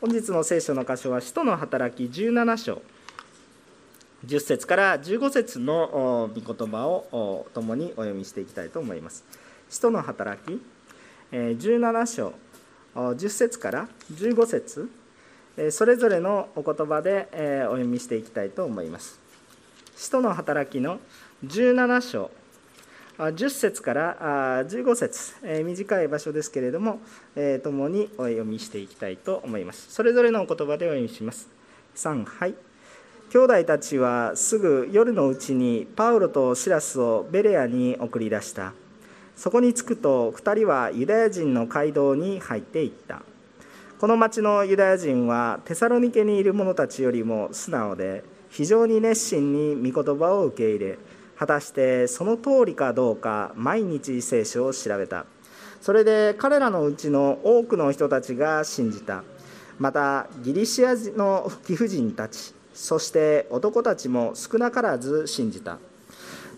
本日の聖書の箇所は、使徒の働き17章、10節から15節の御言葉を共にお読みしていきたいと思います。使徒の働き17章10節から15節それぞれのお言葉でお読みしていきたいと思います。使徒の働きの17章10節から15節。短い場所ですけれども共にお読みしていきたいと思います。それぞれのお言葉でお読みします。3はい兄弟たちはすぐ夜のうちにパウロとシラスをベレアに送り出した。そこに着くと2人はユダヤ人の街道に入っていった。この町のユダヤ人はテサロニケにいる者たちよりも素直で非常に熱心に御言葉を受け入れ果たしてその通りかどうか毎日聖書を調べた。それで彼らのうちの多くの人たちが信じた。またギリシアの貴婦人たちそして男たちも少なからず信じた。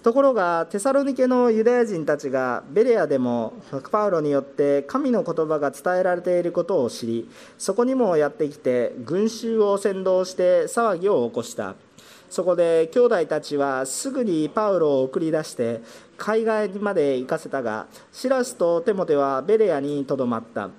ところがテサロニケのユダヤ人たちがベレアでもパウロによって神の言葉が伝えられていることを知りそこにもやってきて群衆を先導して騒ぎを起こした。そこで兄弟たちはすぐにパウロを送り出して海外まで行かせたがシラスとテモテはベレアにとどまった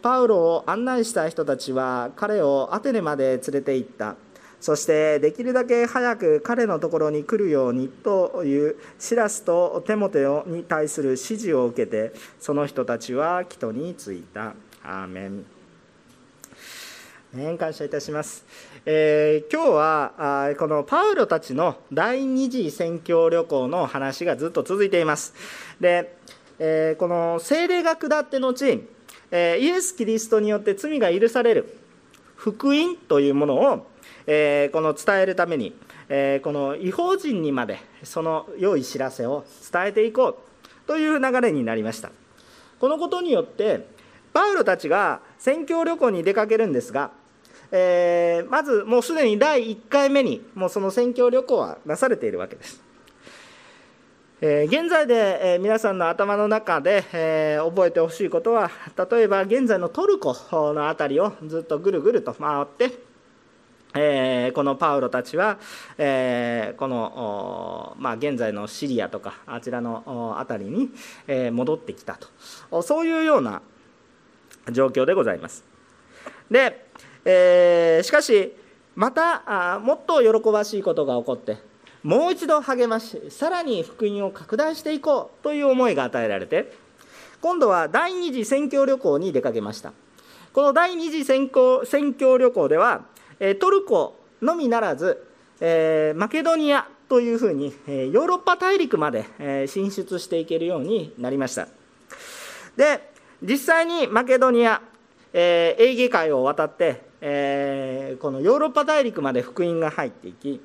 パウロを案内した人たちは彼をアテネまで連れて行ったそしてできるだけ早く彼のところに来るようにというシラスとテモテに対する指示を受けてその人たちは帰途に着いた。アーメン感謝いたします。えー、今日はあこのパウロたちの第二次宣教旅行の話がずっと続いています。で、えー、この聖霊が下って後、えー、イエス・キリストによって罪が許される福音というものを、えこの伝えるために、えこの違法人にまでその良い知らせを伝えていこうという流れになりました。このことによってパウロたちが宣教旅行に出かけるんですがえー、まずもうすでに第1回目にもうその宣教旅行はなされているわけです。え、現在で、え、皆さんの頭の中で、え、覚えてほしいことは例えば現在のトルコの辺りをずっとぐるぐると回って、え、このパウロたちは、え、この、まあ、現在のシリアとかあちらの辺りに、え、戻ってきたとそういうような状況でございます。でえー、しかしまたあもっと喜ばしいことが起こってもう一度励ましさらに福音を拡大していこうという思いが与えられて今度は第二次宣教旅行に出かけました。この第二次宣教宣教旅行ではトルコのみならず、えー、マケドニアというふうにヨーロッパ大陸まで進出していけるようになりました。で実際にマケドニア、えー、エーゲ海を渡ってえー、このヨーロッパ大陸まで福音が入っていき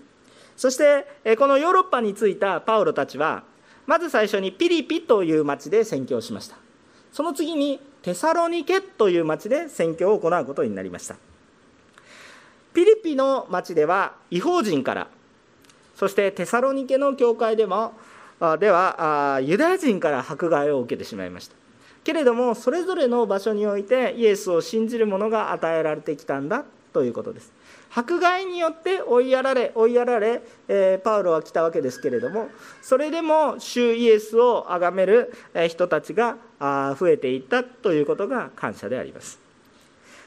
そして、えこのヨーロッパに着いたパウロたちはまず最初にピリピという町で宣教しました。その次にテサロニケという町で宣教を行うことになりました。ピリピの町では違法人からそしてテサロニケの教会でもではユダヤ人から迫害を受けてしまいました。けれどもそれぞれの場所においてイエスを信じる者が与えられてきたんだということです。迫害によって追いやられ追いやられ、えー、パウロは来たわけですけれどもそれでも主イエスを崇める人たちが増えていったということが感謝であります。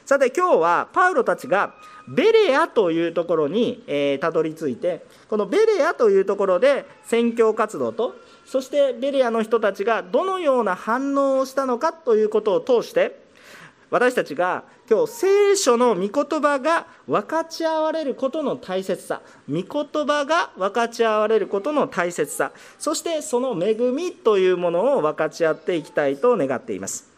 さて今日はパウロたちがベレアというところにたど、り着いてこのベレアというところで宣教活動とそしてベレアの人たちがどのような反応をしたのかということを通して私たちが今日聖書の御言葉が分かち合われることの大切さ御言葉が分かち合われることの大切さそしてその恵みというものを分かち合っていきたいと願っています。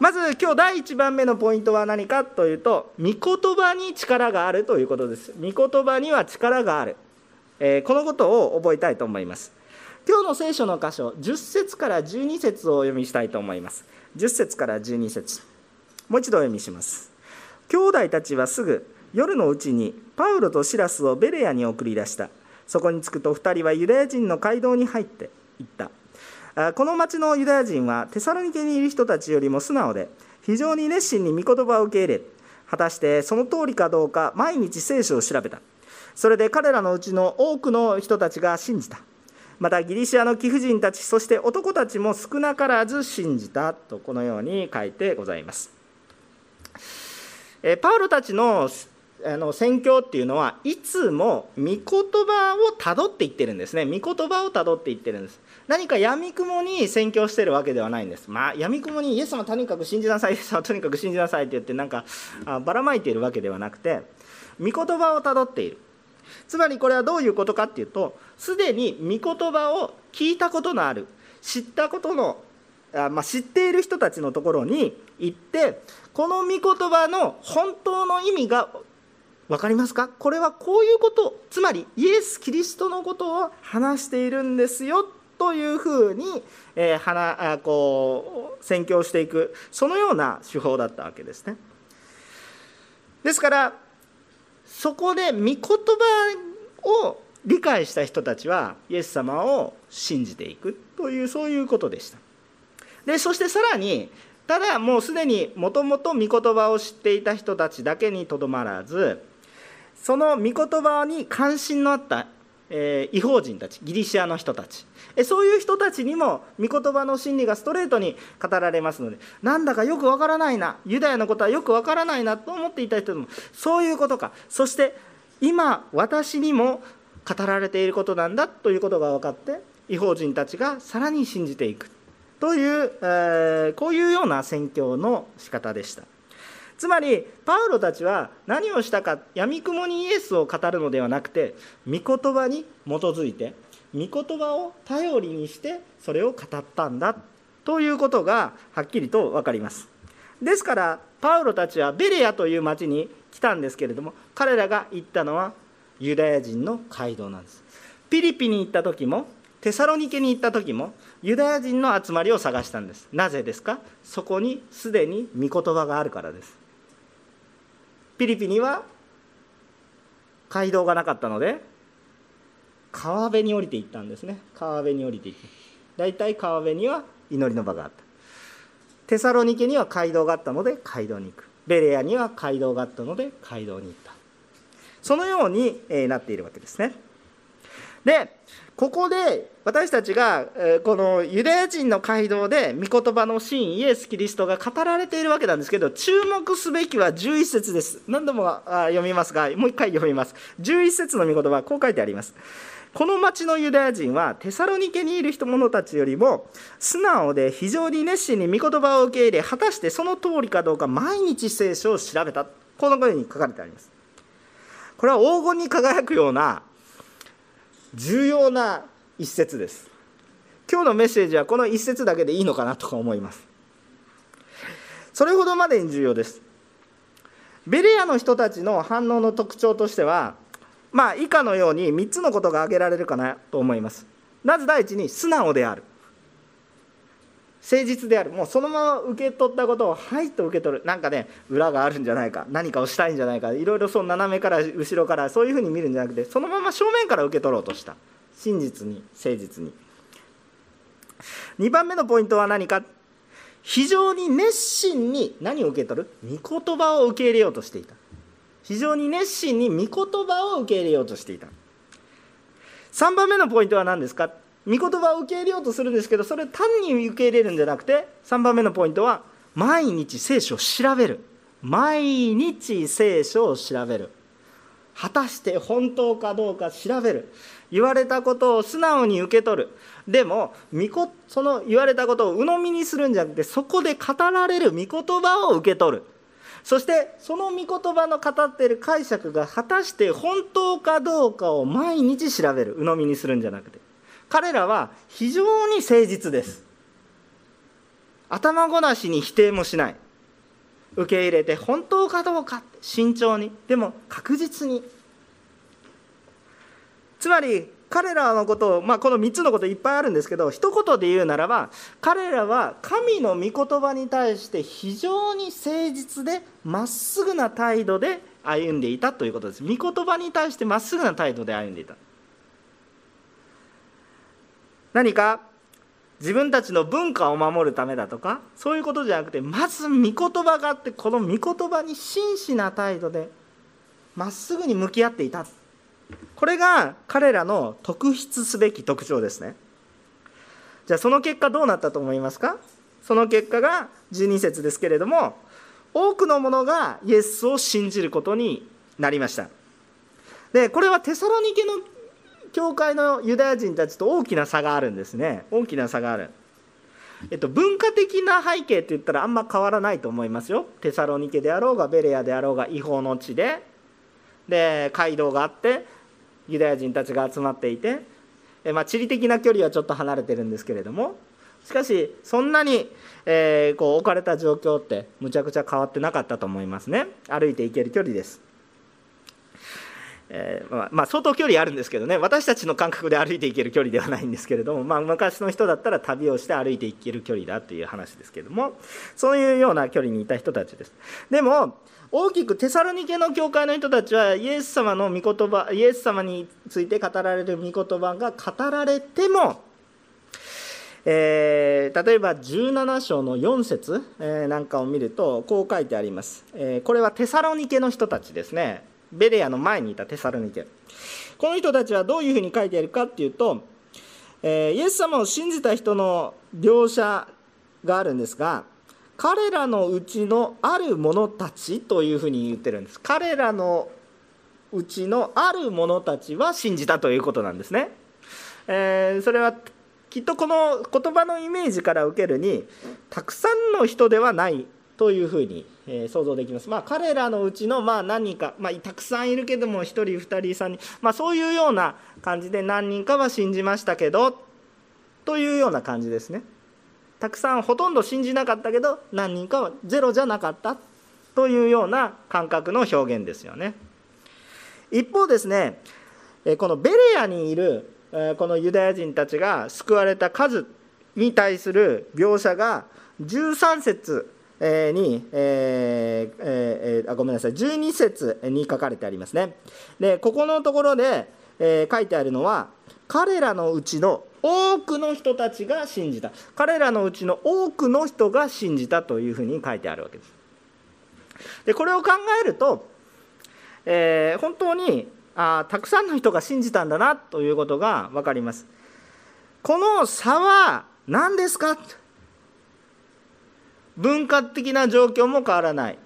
まず今日第1番目のポイントは何かというと御言葉に力があるということです。御言葉には力がある、えー、このことを覚えたいと思います。今日の聖書の箇所10節から12節をお読みしたいと思います。10節から12節。もう一度お読みします。兄弟たちはすぐ夜のうちにパウロとシラスをベレアに送り出した。そこに着くと2人はユダヤ人の街道に入っていった。この町のユダヤ人はテサロニケにいる人たちよりも素直で非常に熱心に御言葉を受け入れ果たしてその通りかどうか毎日聖書を調べた。それで彼らのうちの多くの人たちが信じた。またギリシアの貴婦人たちそして男たちも少なからず信じたとこのように書いてございます。えパウロたちのあの宣教っていうのはいつも御言葉をたどっていってるんですね。御言葉をたどっていってるんです。何かやみくもに宣教してるわけではないんです。まあやみくもにイエス様とにかく信じなさいイエス様とにかく信じなさいって言ってなんかばらまいているわけではなくて御言葉をたどっている。つまりこれはどういうことかっていうとすでに御言葉を聞いたことのある知ったことのあ、まあ、知っている人たちのところに行ってこの御言葉の本当の意味が分かりますか？これはこういうことつまりイエス・キリストのことを話しているんですよというふうに、えー、はなこう宣教していくそのような手法だったわけですね。ですからそこで御言葉を理解した人たちはイエス様を信じていく。というそういうことでした。でそしてさらにただもうすでにもともと御言葉を知っていた人たちだけにとどまらずその御言葉に関心のあった、えー、違法人たちギリシアの人たち。そういう人たちにも御言葉の真理がストレートに語られますのでなんだかよくわからないなユダヤのことはよくわからないなと思っていた人もそういうことか。そして今私にも語られていることなんだということが分かって違法人たちがさらに信じていくという、えー、こういうような宣教の仕方でした。つまりパウロたちは何をしたかやみくもにイエスを語るのではなくて御言葉に基づいて御言葉を頼りにしてそれを語ったんだということがはっきりと分かりますですからパウロたちはベレアという町に来たんですけれども彼らが行ったのはユダヤ人の街道なんです。ピリピに行った時もテサロニケに行った時もユダヤ人の集まりを探したんです。なぜですか？そこにすでに御言葉があるからです。ピリピには街道がなかったので川辺に降りていったんですね。川辺に降りていって。大体川辺には祈りの場があった。テサロニケには街道があったので街道に行く。ベレアには街道があったので街道に行った。そのようになっているわけですね。でここで私たちがこのユダヤ人の街道で御言葉の真イエス・キリストが語られているわけなんですけど注目すべきは11節です。何度も読みますがもう一回読みます。11節の御言葉こう書いてあります。この町のユダヤ人はテサロニケにいる人者たちよりも素直で非常に熱心に御言葉を受け入れ果たしてその通りかどうか毎日聖書を調べた。このように書かれてあります。これは黄金に輝くような重要な一節です。今日のメッセージはこの一節だけでいいのかなとか思います。それほどまでに重要です。ベレアの人たちの反応の特徴としてはまあ以下のように3つのことが挙げられるかなと思います。まず第一に素直である。誠実である。もうそのまま受け取ったことをはいと受け取る。なんかね裏があるんじゃないか。何かをしたいんじゃないか。いろいろそう斜めから後ろからそういうふうに見るんじゃなくてそのまま正面から受け取ろうとした。真実に誠実に。2番目のポイントは何か？非常に熱心に何を受け取る？御言葉を受け入れようとしていた。非常に熱心に御言葉を受け入れようとしていた。3番目のポイントは何ですか？御言葉を受け入れようとするんですけどそれ単に受け入れるんじゃなくて3番目のポイントは毎日聖書を調べる。毎日聖書を調べる。果たして本当かどうか調べる。言われたことを素直に受け取る。でもその言われたことを鵜呑みにするんじゃなくてそこで語られる御言葉を受け取る。そしてその御言葉の語っている解釈が果たして本当かどうかを毎日調べる。鵜呑みにするんじゃなくて。彼らは非常に誠実です。頭ごなしに否定もしない。受け入れて本当かどうか慎重に。でも確実に。つまり彼らのことを、まあ、この3つのこといっぱいあるんですけど一言で言うならば彼らは神の御言葉に対して非常に誠実でまっすぐな態度で歩んでいたということです。御言葉に対してまっすぐな態度で歩んでいた。何か自分たちの文化を守るためだとかそういうことじゃなくてまず御言葉があってこの御言葉に真摯な態度でまっすぐに向き合っていた。これが彼らの特筆すべき特徴ですね。じゃあその結果どうなったと思いますか？その結果が12節ですけれども多くの者がイエスを信じることになりました。でこれはテサロニケの教会のユダヤ人たちと大きな差があるんですね。大きな差がある、えっと、文化的な背景って言ったらあんま変わらないと思いますよ。テサロニケであろうがベレアであろうが違法の地で。で街道があってユダヤ人たちが集まっていて、えまあ、地理的な距離はちょっと離れてるんですけれども。しかしそんなに、えー、こう置かれた状況ってむちゃくちゃ変わってなかったと思いますね。歩いていける距離です。えー、まあ、まあ、相当距離あるんですけどね。私たちの感覚で歩いていける距離ではないんですけれども、まあ、昔の人だったら旅をして歩いていける距離だという話ですけども。そういうような距離にいた人たちです。でも大きくテサロニケの教会の人たちはイエス様の御言葉イエス様について語られる御言葉が語られてもえー、例えば17章の4節、えー、なんかを見るとこう書いてあります、えー、これはテサロニケの人たちですね。ベレアの前にいたテサロニケこの人たちはどういうふうに書いてあるかっていうと、えー、イエス様を信じた人の描写があるんですが彼らのうちのある者たちというふうに言ってるんです。彼らのうちのある者たちは信じたということなんですね、えー、それはきっとこの言葉のイメージから受けるにたくさんの人ではないというふうに、え想像できます。まあ、彼らのうちのまあ何人か、まあ、たくさんいるけども1人2人3人、まあ、そういうような感じで何人かは信じましたけどというような感じですね。たくさんほとんど信じなかったけど何人かはゼロじゃなかったというような感覚の表現ですよね。一方ですねこのベレアにいるこのユダヤ人たちが救われた数に対する描写が13節に、えーえ、あごめんなさい。12節に書かれてありますね。でここのところで、え、書いてあるのは彼らのうちの多くの人たちが信じた。彼らのうちの多くの人が信じたというふうに書いてあるわけです。でこれを考えると、えー、本当にあたくさんの人が信じたんだなということが分かります。この差は何ですか？文化的な状況も変わらない、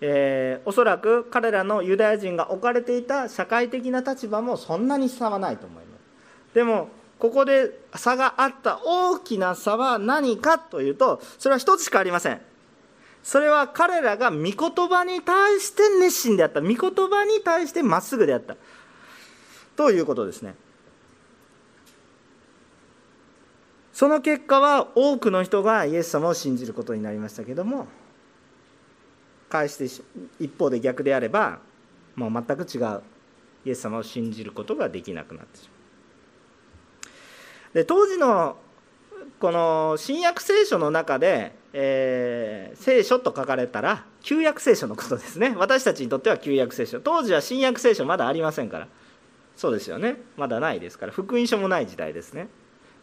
えー、おそらく彼らのユダヤ人が置かれていた社会的な立場もそんなに差はないと思います。でもここで差があった大きな差は何かというとそれは一つしかありません。それは彼らが御言葉に対して熱心であった。御言葉に対してまっすぐであった。ということですね。その結果は多くの人がイエス様を信じることになりましたけども返して一方で逆であればもう全く違うイエス様を信じることができなくなってしまう。で当時のこの新約聖書の中で、えー、聖書と書かれたら旧約聖書のことですね。私たちにとっては旧約聖書。当時は新約聖書まだありませんから。そうですよね。まだないですから。福音書もない時代ですね。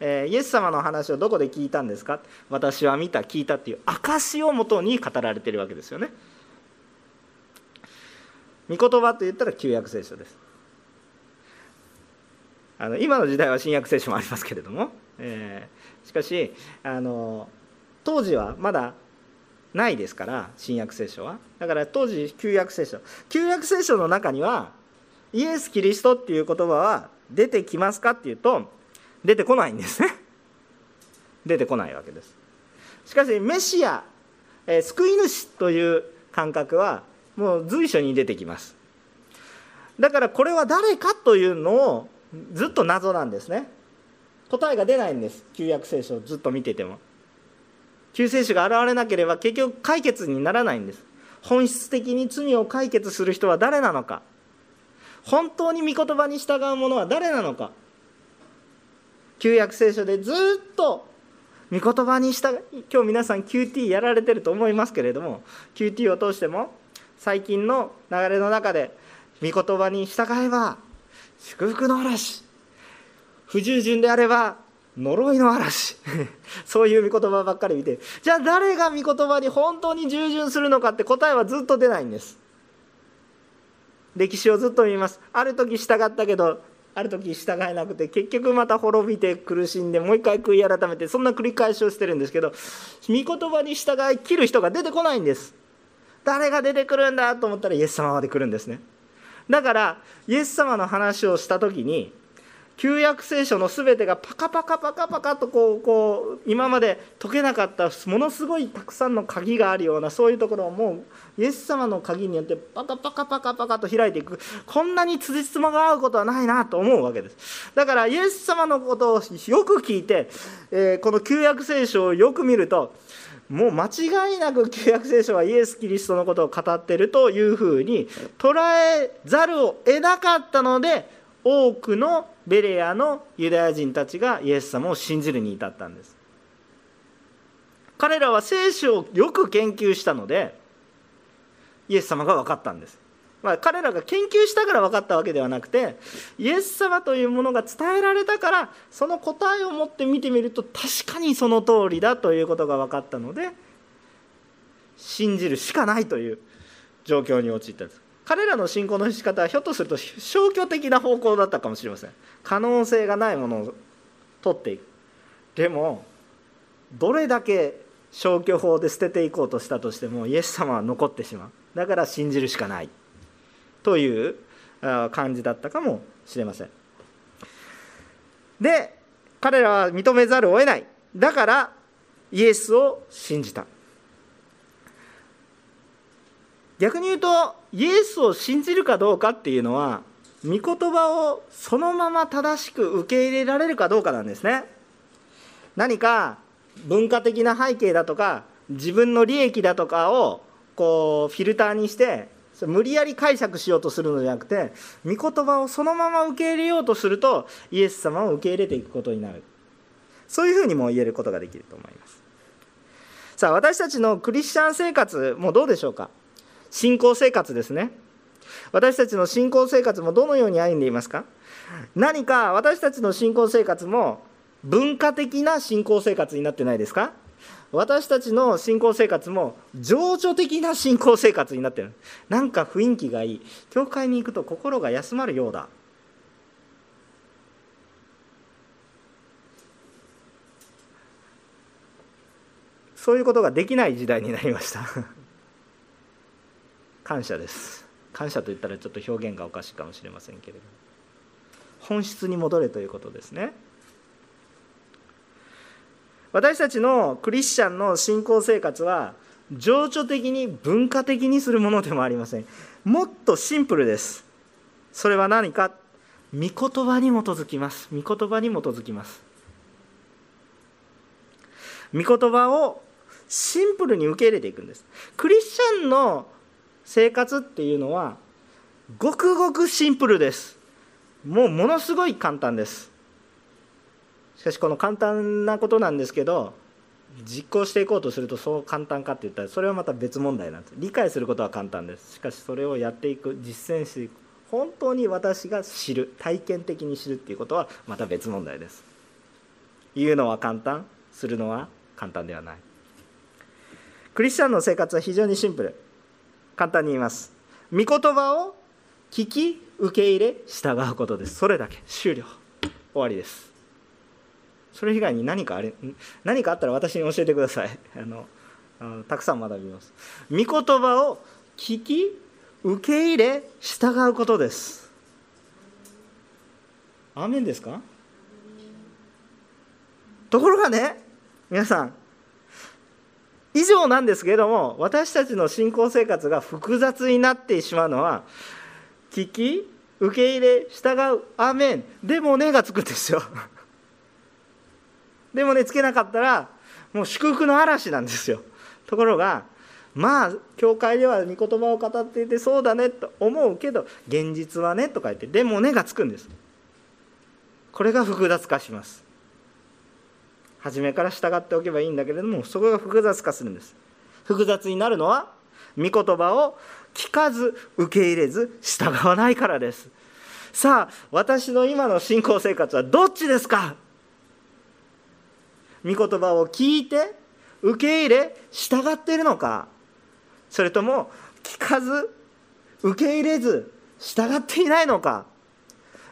えー、イエス様の話をどこで聞いたんですか？私は見た聞いたっていう証をもとに語られてるわけですよね。御言葉と言ったら旧約聖書です。あの今の時代は新約聖書もありますけれども、えー、しかしあの当時はまだないですから新約聖書は。だから当時旧約聖書。旧約聖書の中にはイエス・キリストっていう言葉は出てきますかっていうと出てこないんですね。出てこないわけです。しかしメシア、えー、救い主という感覚はもう随所に出てきます。だからこれは誰かというのをずっと謎なんですね。答えが出ないんです。旧約聖書をずっと見てても。救世主が現れなければ結局解決にならないんです。本質的に罪を解決する人は誰なのか。本当に御言葉に従う者は誰なのか。旧約聖書でずっと御言葉にした今日皆さん QT やられてると思いますけれども QT を通しても最近の流れの中で御言葉に従えば祝福の嵐不従順であれば呪いの嵐 そういう御言葉ばっかり見てじゃあ誰が御言葉に本当に従順するのかって答えはずっと出ないんです。歴史をずっと見ます。ある時従ったけどある時従えなくて結局また滅びて苦しんでもう一回悔い改めてそんな繰り返しをしてるんですけど御言葉に従い切る人が出てこないんです。誰が出てくるんだと思ったらイエス様まで来るんですね。だからイエス様の話をした時に旧約聖書の全てがパカパカパカパカとこうこう今まで解けなかったものすごいたくさんの鍵があるようなそういうところをもうイエス様の鍵によってパカパカパカパカと開いていく。こんなに辻褄が合うことはないなと思うわけです。だからイエス様のことをよく聞いて、えー、この旧約聖書をよく見るともう間違いなく旧約聖書はイエス・キリストのことを語ってるというふうに捉えざるを得なかったので多くのベレアのユダヤ人たちがイエス様を信じるに至ったんです。彼らは聖書をよく研究したのでイエス様が分かったんです、まあ、彼らが研究したから分かったわけではなくてイエス様というものが伝えられたからその答えを持って見てみると確かにその通りだということが分かったので信じるしかないという状況に陥ったんです。彼らの信仰の仕方はひょっとすると消去的な方向だったかもしれません。可能性がないものを取っていく。でもどれだけ消去法で捨てていこうとしたとしてもイエス様は残ってしまう。だから信じるしかない。という感じだったかもしれません。で彼らは認めざるを得ない。だからイエスを信じた。逆に言うとイエスを信じるかどうかっていうのは御言葉をそのまま正しく受け入れられるかどうかなんですね。何か文化的な背景だとか自分の利益だとかをこうフィルターにして無理やり解釈しようとするのではなくて御言葉をそのまま受け入れようとするとイエス様を受け入れていくことになる。そういうふうにも言えることができると思います。さあ私たちのクリスチャン生活もどうでしょうか？信仰生活ですね。私たちの信仰生活もどのように歩んでいますか？何か私たちの信仰生活も文化的な信仰生活になってないですか？私たちの信仰生活も情緒的な信仰生活になってる。なんか雰囲気がいい。教会に行くと心が休まるようだ。そういうことができない時代になりました。感謝です。感謝と言ったらちょっと表現がおかしいかもしれませんけれど本質に戻れということですね。私たちのクリスチャンの信仰生活は情緒的に文化的にするものでもありません。もっとシンプルです。それは何か？御言葉に基づきます。御言葉に基づきます。御言葉をシンプルに受け入れていくんです。クリスチャンの生活っていうのはごくごくシンプルです。もうものすごい簡単です。しかしこの簡単なことなんですけど実行していこうとするとそう簡単かって言ったらそれはまた別問題なんです。理解することは簡単です。しかしそれをやっていく実践していく。本当に私が知る体験的に知るっていうことはまた別問題です。言うのは簡単するのは簡単ではない。クリスチャンの生活は非常にシンプル。簡単に言います。御言葉を聞き受け入れ従うことです。それだけ。終了。終わりです。それ以外に何かあれ何かあったら私に教えてください。あのたくさん学びます。御言葉を聞き受け入れ従うことです。アーメンですか？ところがね皆さん以上なんですけれども私たちの信仰生活が複雑になってしまうのは聞き受け入れ従うアーメンでもねがつくんですよ。でもねつけなかったらもう祝福の嵐なんですよ。ところがまあ教会では御言葉を語っていてそうだねと思うけど現実はねとか言ってでもねがつくんです。これが複雑化します。初めから従っておけばいいんだけれどもそこが複雑化するんです。複雑になるのは御言葉を聞かず受け入れず従わないからです。さあ私の今の信仰生活はどっちですか？御言葉を聞いて受け入れ従っているのか。それとも聞かず受け入れず従っていないのか。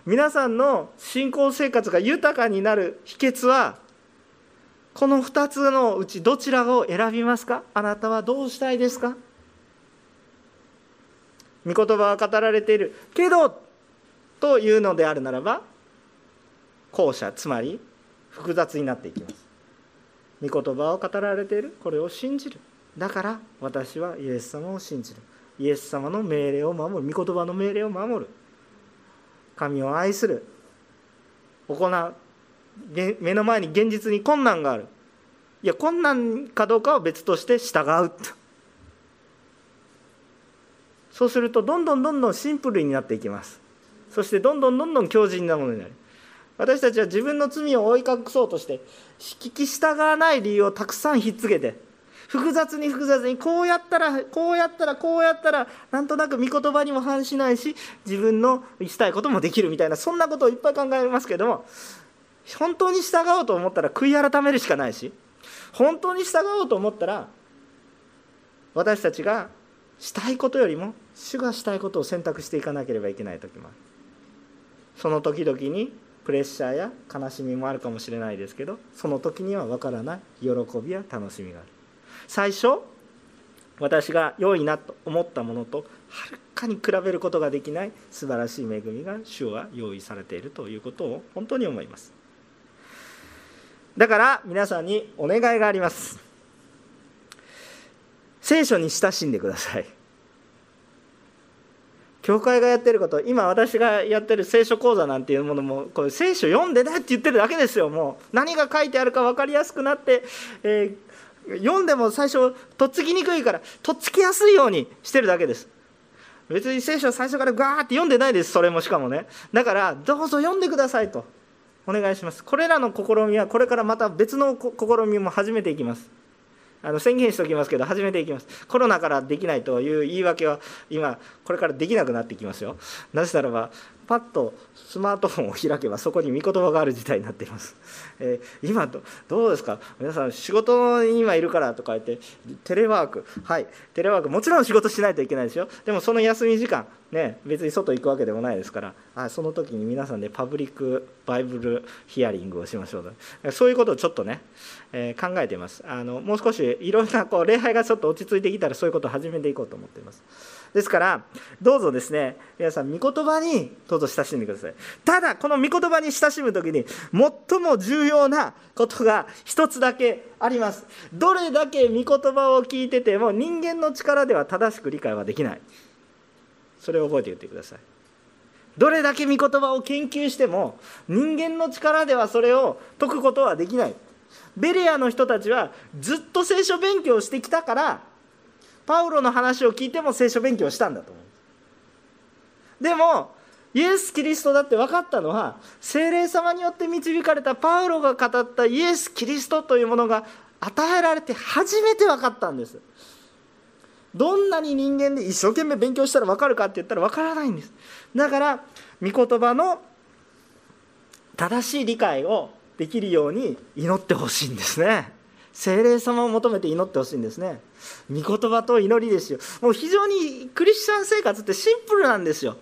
皆さんの信仰生活が豊かになる秘訣はこの2つのうちどちらを選びますか？あなたはどうしたいですか？御言葉は語られている。けどというのであるならば後者つまり複雑になっていきます。御言葉を語られている。これを信じる。だから私はイエス様を信じる。イエス様の命令を守る。御言葉の命令を守る。神を愛する。行う。目の前に現実に困難がある。いや困難かどうかは別として従う。とそうするとどんどんどんどんシンプルになっていきます。そしてどんどんどんどん強靭なものになる。私たちは自分の罪を覆い隠そうとして聞き従わない理由をたくさんひっつけて複雑に複雑にこうやったらこうやったらこうやったらなんとなく御言葉にも反しないし自分のしたいこともできるみたいなそんなことをいっぱい考えますけども本当に従おうと思ったら悔い改めるしかないし本当に従おうと思ったら私たちがしたいことよりも主がしたいことを選択していかなければいけない時もある。その時々にプレッシャーや悲しみもあるかもしれないですけどその時には分からない喜びや楽しみがある。最初私が良いなと思ったものとはるかに比べることができない素晴らしい恵みが主は用意されているということを本当に思います。だから皆さんにお願いがあります。聖書に親しんでください。教会がやってること今私がやってる聖書講座なんていうものもこれ聖書読んでねって言ってるだけですよ。もう何が書いてあるか分かりやすくなって、えー、読んでも最初とっつきにくいからとっつきやすいようにしてるだけです。別に聖書最初からガーって読んでないですそれもしかもね。だからどうぞ読んでくださいと。お願いします。これらの試みはこれからまた別の試みも始めていきます。あの宣言しておきますけど始めていきます。コロナからできないという言い訳は今これからできなくなってきますよ。なぜならばパッとスマートフォンを開けばそこに御言葉がある事態になっています、えー、今どどうですか？皆さん仕事に今いるからとか言ってテレワーク。はい。テレワーク。もちろん仕事しないといけないですよ。でもその休み時間ね別に外行くわけでもないですから。あその時に皆さんでパブリックバイブルヒアリングをしましょうと。そういうことをちょっとね、えー、考えています。あのもう少しいろんなこう礼拝がちょっと落ち着いてきたらそういうことを始めていこうと思っています。ですからどうぞですね皆さん御言葉にどうぞ親しんでください。ただこの御言葉に親しむ時に最も重要なことが一つだけあります。どれだけ御言葉を聞いてても人間の力では正しく理解はできない。それを覚えておいてください。どれだけ御言葉を研究しても人間の力ではそれを解くことはできない。ベレアの人たちはずっと聖書勉強してきたからパウロの話を聞いても聖書勉強したんだと思う。でもイエス・キリストだって分かったのは精霊様によって導かれたパウロが語ったイエス・キリストというものが与えられて初めて分かったんです。どんなに人間で一生懸命勉強したら分かるかって言ったら分からないんです。だから御言葉の正しい理解をできるように祈ってほしいんですね。精霊様を求めて祈ってほしいんですね。御言葉と祈りですよ。もう非常にクリスチャン生活ってシンプルなんですよ。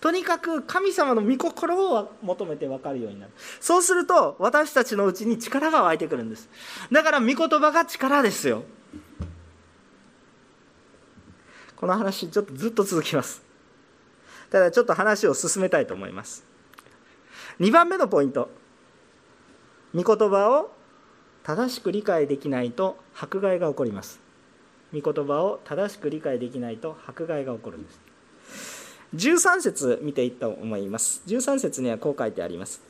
とにかく神様の御心を求めて分かるようになる。そうすると私たちのうちに力が湧いてくるんです。だから御言葉が力ですよ。この話ちょっとずっと続きます。ただちょっと話を進めたいと思います。2番目のポイント。御言葉を正しく理解できないと迫害が起こります。御言葉を正しく理解できないと迫害が起こるんです。13節見ていったと思います。13節にはこう書いてあります。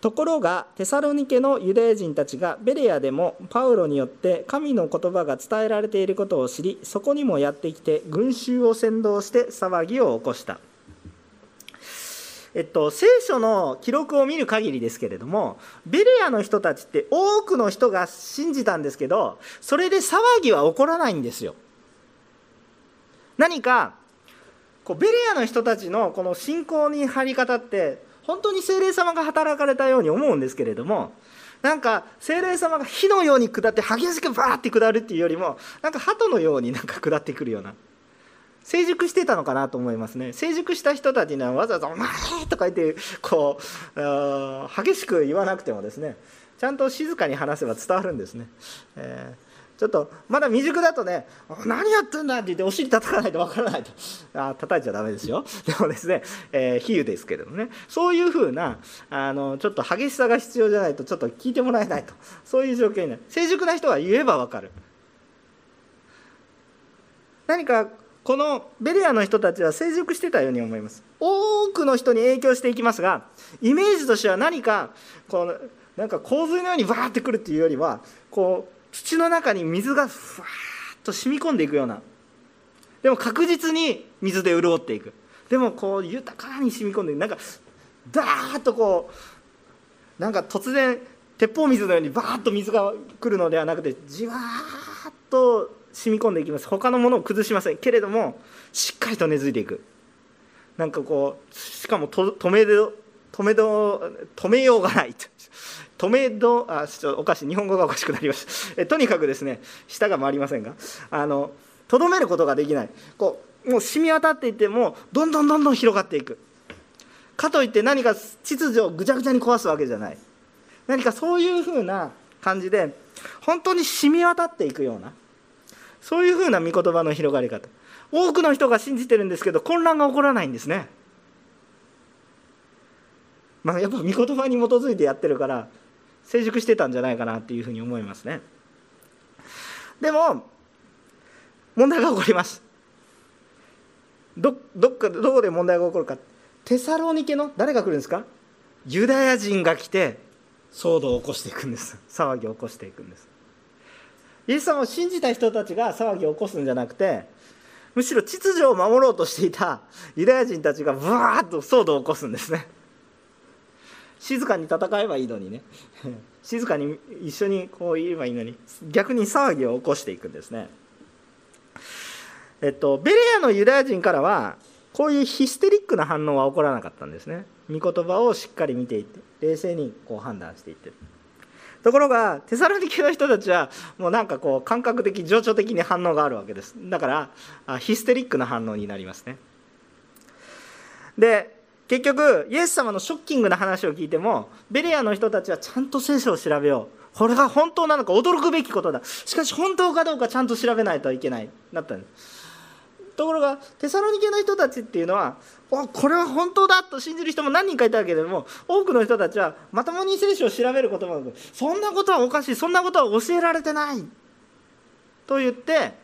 ところがテサロニケのユダヤ人たちがベレアでもパウロによって神の言葉が伝えられていることを知りそこにもやってきて群衆を先導して騒ぎを起こした。えっと、聖書の記録を見る限りですけれどもベレアの人たちって多くの人が信じたんですけどそれで騒ぎは起こらないんですよ。何かこうベレアの人たちのこの信仰に入り方って本当に精霊様が働かれたように思うんですけれどもなんか精霊様が火のように下って激しくバーって下るっていうよりもなんか鳩のようになんか下ってくるような成熟してたのかなと思いますね。成熟した人たちにはわざわざ「お前!」とか言ってこう激しく言わなくてもですね。ちゃんと静かに話せば伝わるんですね、えーちょっとまだ未熟だとね何やってんだって言ってお尻叩かないとわからないと。あ叩いちゃだめですよ。でもですね、えー、比喩ですけれどもね。そういうふうなあのちょっと激しさが必要じゃないとちょっと聞いてもらえないと。そういう状況になる。成熟な人は言えばわかる。何かこのベレアの人たちは成熟してたように思います。多くの人に影響していきますがイメージとしては何かこのなんか洪水のようにバーってくるっていうよりはこう土の中に水がふわっと染み込んでいくような。でも確実に水で潤っていく。でもこう豊かに染み込んでなんかダーッとこうなんか突然鉄砲水のようにバーッと水が来るのではなくてじわーっと染み込んでいきます。他のものを崩しません。けれどもしっかりと根付いていく。なんかこうしかも止めど止めど止めようがない。止めどあちょっとおかしい。日本語がおかしくなりました。えとにかくですね舌が回りませんがあのとどめることができない。こうもう染み渡っていってもどんどんどんどん広がっていく。かといって何か秩序をぐちゃぐちゃに壊すわけじゃない。何かそういうふうな感じで本当に染み渡っていくようなそういうふうな御言葉の広がり方。多くの人が信じてるんですけど混乱が起こらないんですね。まあやっぱ御言葉に基づいてやってるから成熟してたんじゃないかなっていうふうに思いますね。でも問題が起こります。どどっかどこで問題が起こるか。テサロニケの誰が来るんですか？ユダヤ人が来て騒動を起こしていくんです。騒ぎを起こしていくんですイエス様を信じた人たちが騒ぎを起こすんじゃなくてむしろ秩序を守ろうとしていたユダヤ人たちがブワーッと騒動を起こすんですね静かに戦えばいいのにね 静かに一緒にこういればいいのに逆に騒ぎを起こしていくんですね。えっと、ベレアのユダヤ人からはこういうヒステリックな反応は起こらなかったんですね。御言葉をしっかり見ていって冷静にこう判断していってる。ところがテサロニケの人たちはもうなんかこう感覚的情緒的に反応があるわけです。だからヒステリックな反応になりますね。で結局イエス様のショッキングな話を聞いてもベレアの人たちはちゃんと聖書を調べよう。これが本当なのか驚くべきことだ。しかし本当かどうかちゃんと調べないといけない。なったんです。ところがテサロニケの人たちっていうのはこれは本当だと信じる人も何人かいたわけれども多くの人たちはまともに聖書を調べることもなくそんなことはおかしいそんなことは教えられてないと言って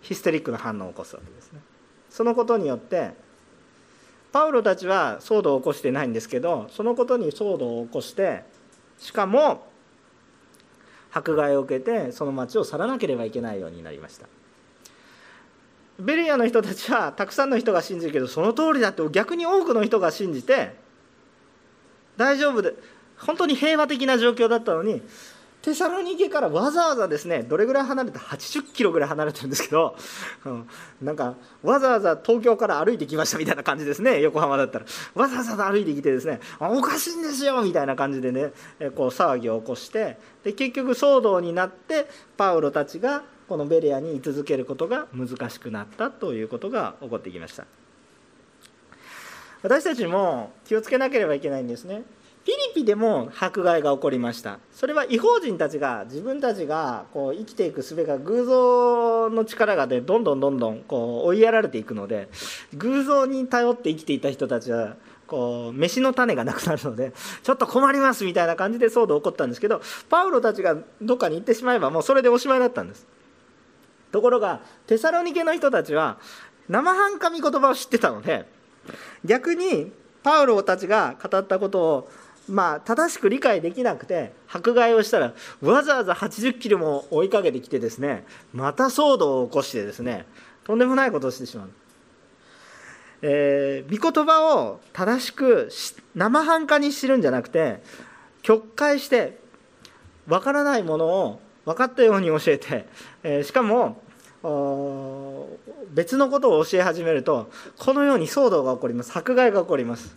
ヒステリックな反応を起こすわけですね。そのことによってパウロたちは騒動を起こしてないんですけどそのことに騒動を起こしてしかも迫害を受けてその町を去らなければいけないようになりました。ベリアの人たちはたくさんの人が信じるけどその通りだって逆に多くの人が信じて大丈夫で本当に平和的な状況だったのにテサロニケからわざわざですねどれぐらい離れて80キロぐらい離れてるんですけど、うん、なんかわざわざ東京から歩いてきましたみたいな感じですね横浜だったら。わざわざ歩いてきてですねおかしいんですよみたいな感じでねこう騒ぎを起こしてで結局騒動になってパウロたちがこのベレアに居続けることが難しくなったということが起こってきました。私たちも気をつけなければいけないんですね。フィリピでも迫害が起こりました。それは違法人たちが自分たちがこう生きていく術が偶像の力がでどんどんどんどんこう追いやられていくので偶像に頼って生きていた人たちはこう飯の種がなくなるのでちょっと困りますみたいな感じで騒動起こったんですけどパウロたちがどっかに行ってしまえばもうそれでおしまいだったんです。ところがテサロニケの人たちは生半可見言葉を知ってたので逆にパウロたちが語ったことをまあ、正しく理解できなくて迫害をしたらわざわざ80キロも追いかけてきてですねまた騒動を起こしてですねとんでもないことをしてしまう。えー、御言葉を正しく生半可にしてるんじゃなくて曲解して分からないものを分かったように教えて、えー、しかも別のことを教え始めるとこのように騒動が起こります。迫害が起こります。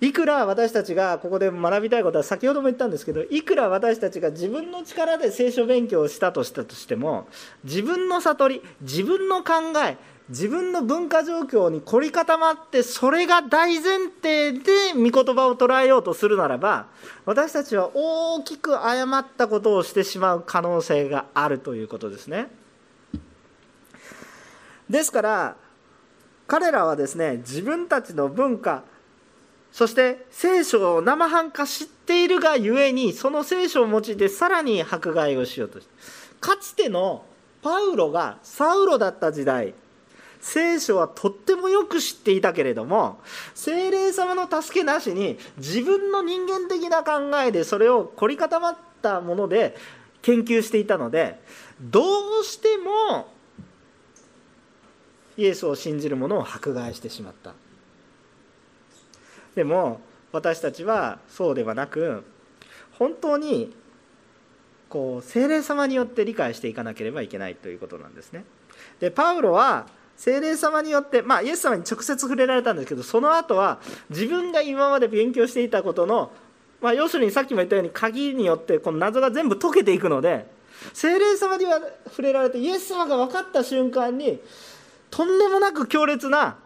いくら私たちがここで学びたいことは先ほども言ったんですけどいくら私たちが自分の力で聖書勉強をしたとしたとしても自分の悟り自分の考え自分の文化状況に凝り固まってそれが大前提で御言葉を捉えようとするならば私たちは大きく誤ったことをしてしまう可能性があるということですね。ですから彼らはですね自分たちの文化そして聖書を生半可知っているがゆえにその聖書を用いてさらに迫害をしようとしてかつてのパウロがサウロだった時代聖書はとってもよく知っていたけれども精霊様の助けなしに自分の人間的な考えでそれを凝り固まったもので研究していたのでどうしてもイエスを信じる者を迫害してしまったでも私たちはそうではなく本当にこう精霊様によって理解していかなければいけないということなんですね。でパウロは精霊様によって、まあ、イエス様に直接触れられたんですけどその後は自分が今まで勉強していたことの、まあ、要するにさっきも言ったように鍵によってこの謎が全部解けていくので精霊様には触れられてイエス様が分かった瞬間にとんでもなく強烈な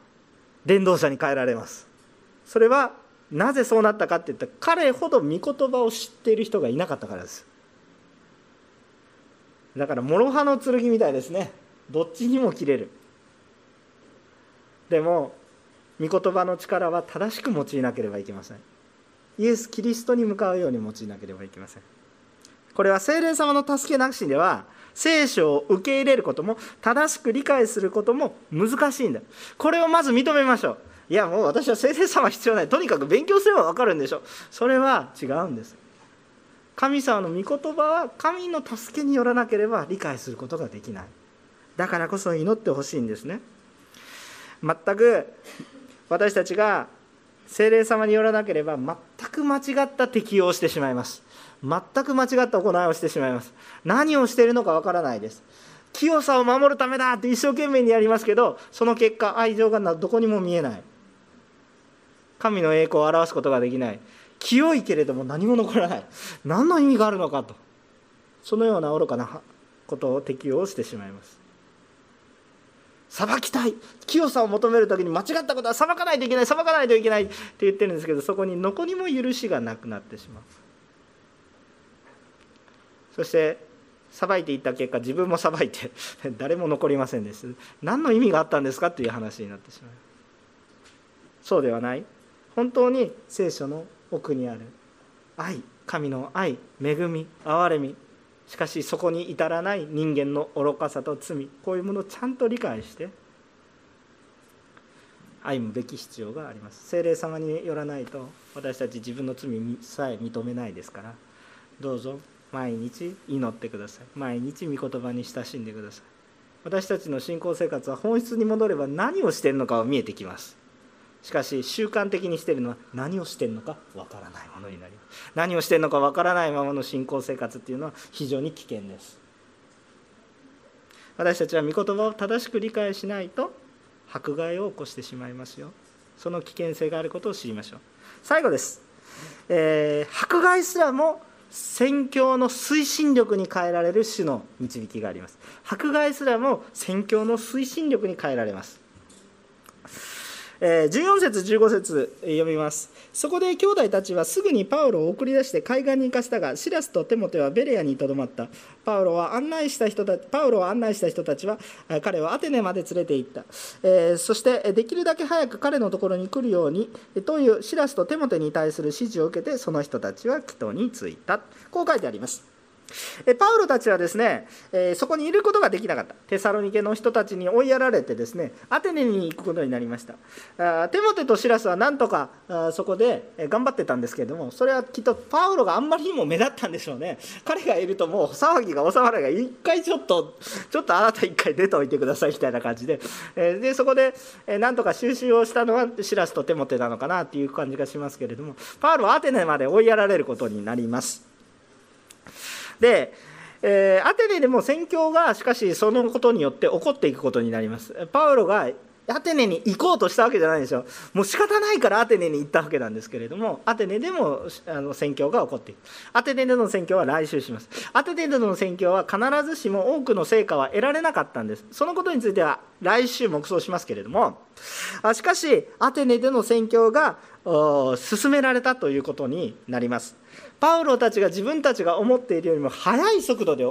伝道者に変えられます。それはなぜそうなったかっていったら彼ほど御言葉を知っている人がいなかったからです。だから諸刃の剣みたいですね。どっちにも切れる。でも御言葉の力は正しく用いなければいけません。イエス・キリストに向かうように用いなければいけません。これは聖霊様の助けなしでは聖書を受け入れることも正しく理解することも難しいんだ。これをまず認めましょう。いやもう私は聖霊様必要ない。とにかく勉強すれば分かるんでしょそれは違うんです。神様の御言葉は神の助けによらなければ理解することができない。だからこそ祈ってほしいんですね。全く私たちが精霊様によらなければ全く間違った適用をしてしまいます。全く間違った行いをしてしまいます。何をしているのかわからないです。清さを守るためだって一生懸命にやりますけどその結果愛情がどこにも見えない。神の栄光を表すことができない。清いけれども何も残らない。何の意味があるのかと。そのような愚かなことを適用してしまいます。裁きたい。清さを求める時に間違ったことは裁かないといけない。裁かないといけない。って言ってるんですけどそこにどこにも許しがなくなってしまう。そして裁いていった結果自分も裁いて 誰も残りませんでした。何の意味があったんですかという話になってしまう。そうではない。本当に聖書の奥にある愛神の愛恵み憐れみしかしそこに至らない人間の愚かさと罪こういうものをちゃんと理解して歩むべき必要があります。精霊様によらないと私たち自分の罪さえ認めないですからどうぞ毎日祈ってください。毎日御言葉に親しんでください。私たちの信仰生活は本質に戻れば何をしているのかは見えてきます。しかし習慣的にしてるのは何をしているのかわからないものになります。何をしているのかわからないままの信仰生活っていうのは非常に危険です。私たちは御言葉を正しく理解しないと迫害を起こしてしまいますよ。その危険性があることを知りましょう。最後です、えー、迫害すらも宣教の推進力に変えられる種の導きがあります。迫害すらも宣教の推進力に変えられます。14節15節読みます。そこで兄弟たちはすぐにパウロを送り出して海岸に行かせたがシラスとテモテはベレアにとどまった。パウロは案内した人たパウロを案内した人たちは彼をアテネまで連れて行った、えそしてできるだけ早く彼のところに来るようにというシラスとテモテに対する指示を受けてその人たちは祈祷に着いた。こう書いてあります。パウロたちはですねそこにいることができなかった。テサロニケの人たちに追いやられてですねアテネに行くことになりました。テモテとシラスはなんとかそこで頑張ってたんですけれどもそれはきっとパウロがあんまりにも目立ったんでしょうね。彼がいるともう騒ぎが収まらない一回ちょっとちょっとあなた一回出ておいてくださいみたいな感じで。でそこでなんとか収集をしたのはシラスとテモテなのかなっていう感じがしますけれどもパウロはアテネまで追いやられることになります。で、えー、アテネでも宣教がしかしそのことによって起こっていくことになります。パウロがアテネに行こうとしたわけじゃないでしょもう仕方ないからアテネに行ったわけなんですけれどもアテネでもあの宣教が起こっているアテネでの宣教は来週します。アテネでの宣教は必ずしも多くの成果は得られなかったんです。そのことについては来週黙想しますけれどもしかしアテネでの宣教が進められたということになります。パウロたちが自分たちが思っているよりも速い速度で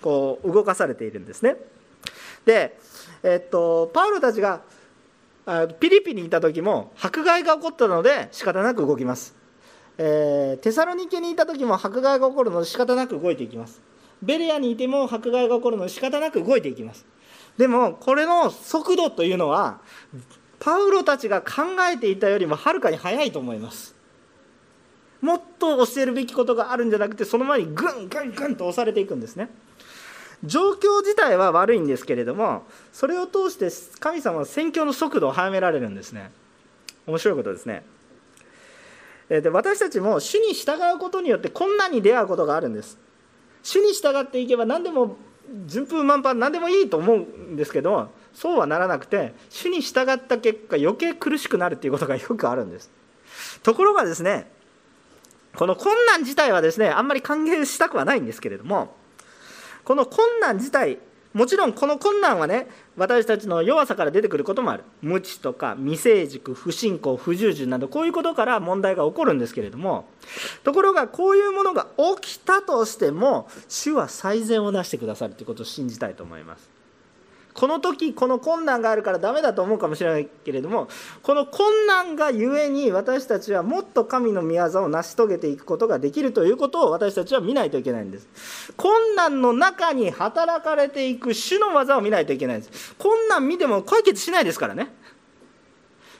こう動かされているんですね。でえっと、パウロたちがピリピにいた時も迫害が起こったので仕方なく動きます、えー、テサロニケにいた時も迫害が起こるので仕方なく動いていきます。ベレアにいても迫害が起こるので仕方なく動いていきます。でもこれの速度というのはパウロたちが考えていたよりもはるかに速いと思います。もっと教えるべきことがあるんじゃなくてその前にぐんぐんぐんと押されていくんですね。状況自体は悪いんですけれどもそれを通して神様は宣教の速度を速められるんですね。面白いことですね。で私たちも主に従うことによって困難に出会うことがあるんです。主に従っていけば何でも順風満帆何でもいいと思うんですけどそうはならなくて主に従った結果余計苦しくなるっていうことがよくあるんです。ところがですねこの困難自体はですねあんまり歓迎したくはないんですけれどもこの困難自体もちろんこの困難はね私たちの弱さから出てくることもある。無知とか未成熟不信仰不従順などこういうことから問題が起こるんですけれどもところがこういうものが起きたとしても主は最善をなしてくださるということを信じたいと思います。この時この困難があるからダメだと思うかもしれないけれどもこの困難がゆえに私たちはもっと神の御業を成し遂げていくことができるということを私たちは見ないといけないんです。困難の中に働かれていく主の技を見ないといけないんです。困難見ても解決しないですからね。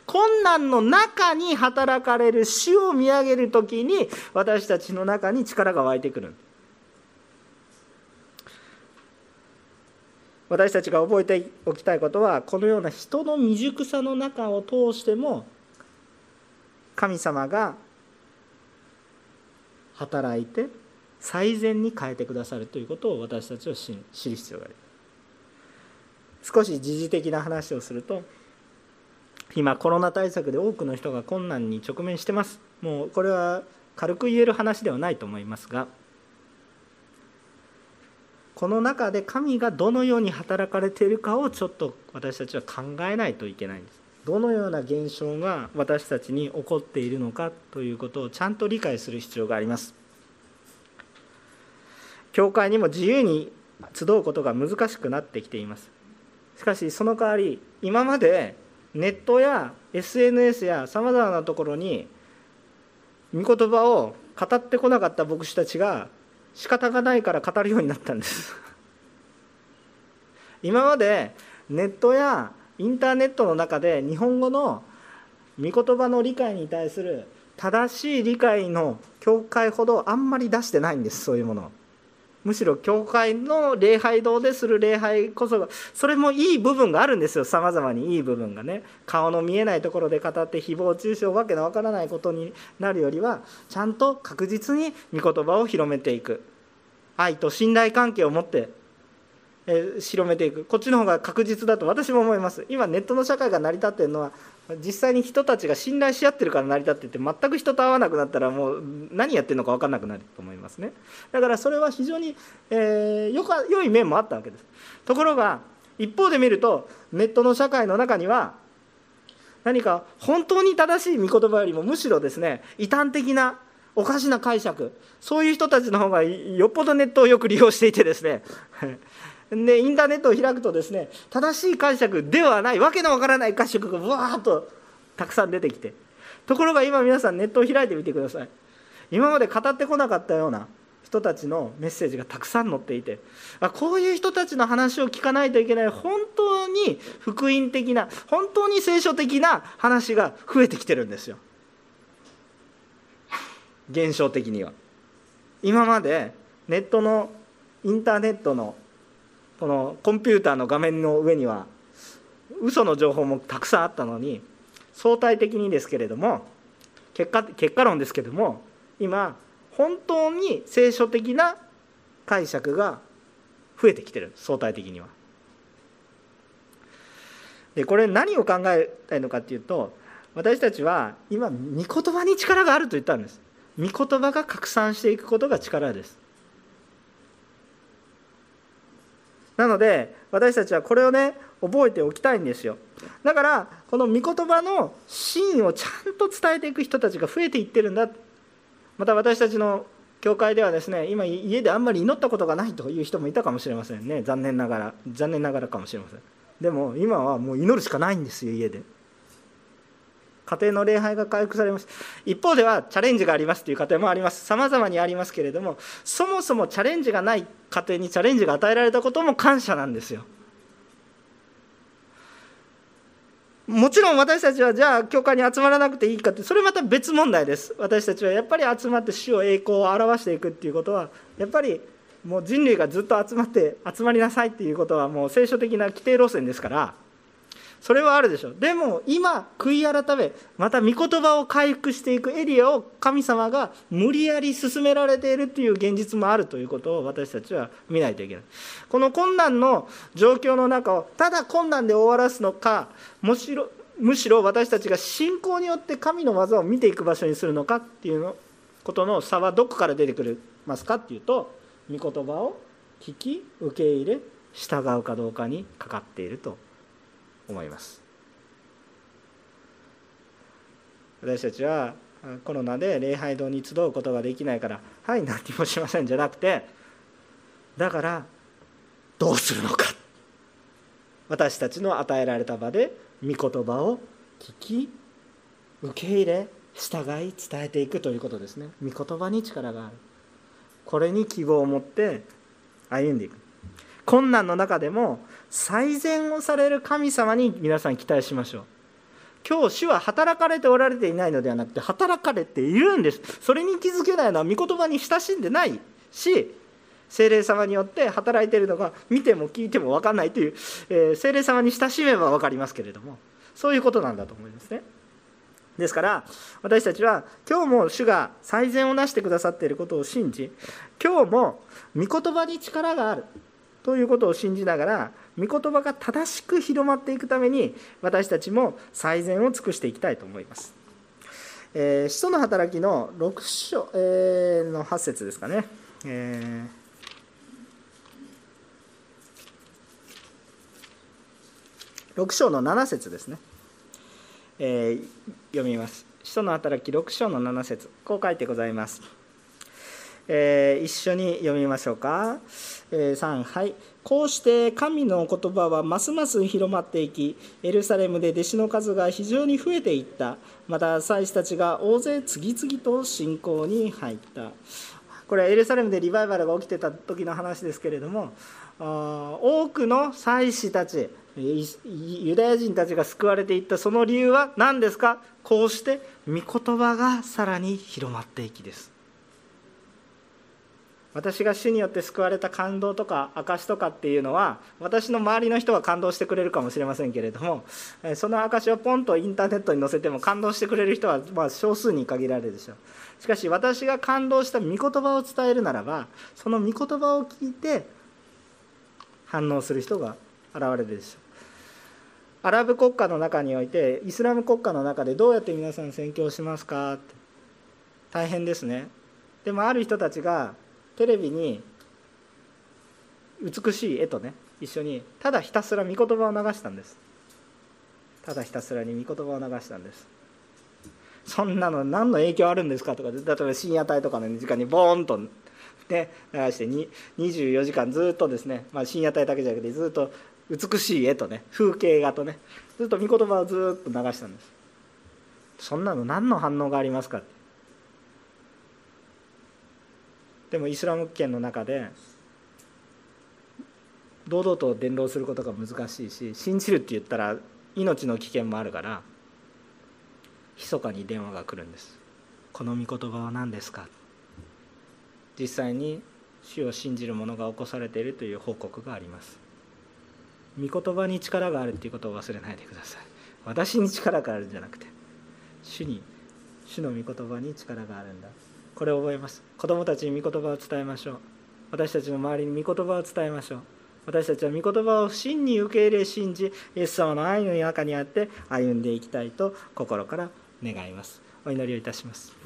困難の中に働かれる主を見上げる時に私たちの中に力が湧いてくる。私たちが覚えておきたいことはこのような人の未熟さの中を通しても神様が働いて最善に変えてくださるということを私たちは知る必要がある少し時事的な話をすると今コロナ対策で多くの人が困難に直面してます。もうこれは軽く言える話ではないと思いますがこの中で神がどのように働かれているかをちょっと私たちは考えないといけないんです。どのような現象が私たちに起こっているのかということをちゃんと理解する必要があります。教会にも自由に集うことが難しくなってきています。しかしその代わり今までネットや SNS やさまざまなところに御言葉を語ってこなかった牧師たちが仕方がないから語るようになったんです。今までネットやインターネットの中で日本語の御言葉の理解に対する正しい理解の境界ほどあんまり出してないんですそういうものむしろ教会の礼拝堂でする礼拝こそがそれもいい部分があるんですよ。さまざまにいい部分がね。顔の見えないところで語って誹謗中傷わけのわからないことになるよりはちゃんと確実に御言葉を広めていく。愛と信頼関係を持ってえ広めていく。こっちの方が確実だと私も思います。今ネットの社会が成り立っているのは実際に人たちが信頼し合ってるから成り立ってて全く人と会わなくなったらもう何やってるのか分かんなくなると思いますね。だからそれは非常に、えー、よか良い面もあったわけです。ところが一方で見るとネットの社会の中には何か本当に正しい御言葉よりもむしろですね異端的なおかしな解釈そういう人たちの方がよっぽどネットをよく利用していてですね。でインターネットを開くとですね正しい解釈ではないわけのわからない解釈がぶわーっとたくさん出てきてところが今皆さんネットを開いてみてください。今まで語ってこなかったような人たちのメッセージがたくさん載っていてあこういう人たちの話を聞かないといけない本当に福音的な本当に聖書的な話が増えてきてるんですよ。現象的には。今までネットのインターネットのこのコンピューターの画面の上には嘘の情報もたくさんあったのに相対的にですけれども結果結果論ですけれども今本当に聖書的な解釈が増えてきてる。相対的には。でこれ何を考えたいのかっていうと私たちは今御言葉に力があると言ったんです。御言葉が拡散していくことが力です。なので私たちはこれをね覚えておきたいんですよ。だからこの御言葉の真意をちゃんと伝えていく人たちが増えていってるんだ。また私たちの教会ではですね今家であんまり祈ったことがないという人もいたかもしれませんね。残念ながら残念ながらかもしれません。でも今はもう祈るしかないんですよ家で。家庭の礼拝が回復されます。一方ではチャレンジがありますという家庭もあります。さまざまにありますけれどもそもそもチャレンジがない家庭にチャレンジが与えられたことも感謝なんですよ。もちろん私たちはじゃあ教会に集まらなくていいかってそれまた別問題です。私たちはやっぱり集まって主を栄光を表していくっていうことはやっぱりもう人類がずっと集まって集まりなさいっていうことはもう聖書的な規定路線ですからそれはあるでしょ。うでも今悔い改めまた御言葉を回復していくエリアを神様が無理やり進められているっていう現実もあるということを私たちは見ないといけない。この困難の状況の中をただ困難で終わらすのかむしろむしろ私たちが信仰によって神の技を見ていく場所にするのかっていうのことの差はどこから出てくるますかっていうと御言葉を聞き受け入れ従うかどうかにかかっていると。思います。私たちはコロナで礼拝堂に集うことができないからはい何もしませんじゃなくてだからどうするのか。私たちの与えられた場で御言葉を聞き受け入れ従い伝えていくということですね。御言葉に力がある。これに希望を持って歩んでいく。困難の中でも最善をされる神様に皆さん期待しましょう。今日主は働かれておられていないのではなくて働かれているんです。それに気づけないのは御言葉に親しんでないし精霊様によって働いているのが見ても聞いても分かんないという、えー、精霊様に親しめば分かりますけれどもそういうことなんだと思いますね。ですから私たちは今日も主が最善をなしてくださっていることを信じ今日も御言葉に力がある。ということを信じながら御言葉が正しく広まっていくために私たちも最善を尽くしていきたいと思います。えー、使徒の働きの6章、えー、の8節ですかね。えー、6章の7節ですね、えー、読みます。使徒の働き6章の7節こう書いてございます。えー、一緒に読みましょうか。えー、3はい。こうして神の言葉はますます広まっていきエルサレムで弟子の数が非常に増えていった。また祭司たちが大勢次々と信仰に入った。これはエルサレムでリバイバルが起きてた時の話ですけれども多くの祭司たちユダヤ人たちが救われていった。その理由は何ですか？こうして御言葉がさらに広まっていきです。私が主によって救われた感動とか証とかっていうのは私の周りの人は感動してくれるかもしれませんけれどもその証をポンとインターネットに載せても感動してくれる人はま少数に限られるでしょう。しかし私が感動した御言葉を伝えるならばその御言葉を聞いて反応する人が現れるでしょう。アラブ国家の中においてイスラム国家の中でどうやって皆さん宣教しますかって。大変ですね。でもある人たちがテレビに美しい絵とね一緒にただひたすら御言葉を流したんです。ただひたすらに御言葉を流したんです。そんなの何の影響あるんですかとか例えば深夜帯とかの時間にボーンとね流して24時間ずっとですね、まあ、深夜帯だけじゃなくてずっと美しい絵とね風景画とねずっと御言葉をずっと流したんです。そんなの何の反応がありますかって。でもイスラム圏の中で堂々と伝道することが難しいし信じるって言ったら命の危険もあるから密かに電話が来るんです。この御言葉は何ですか？実際に主を信じる者が起こされているという報告があります。御言葉に力があるっていうことを忘れないでください。私に力があるんじゃなくて主に主の御言葉に力があるんだこれを覚えます。子供たちに御言葉を伝えましょう。私たちの周りに御言葉を伝えましょう。私たちは御言葉を真に受け入れ信じイエス様の愛の中にあって歩んでいきたいと心から願います。お祈りをいたします。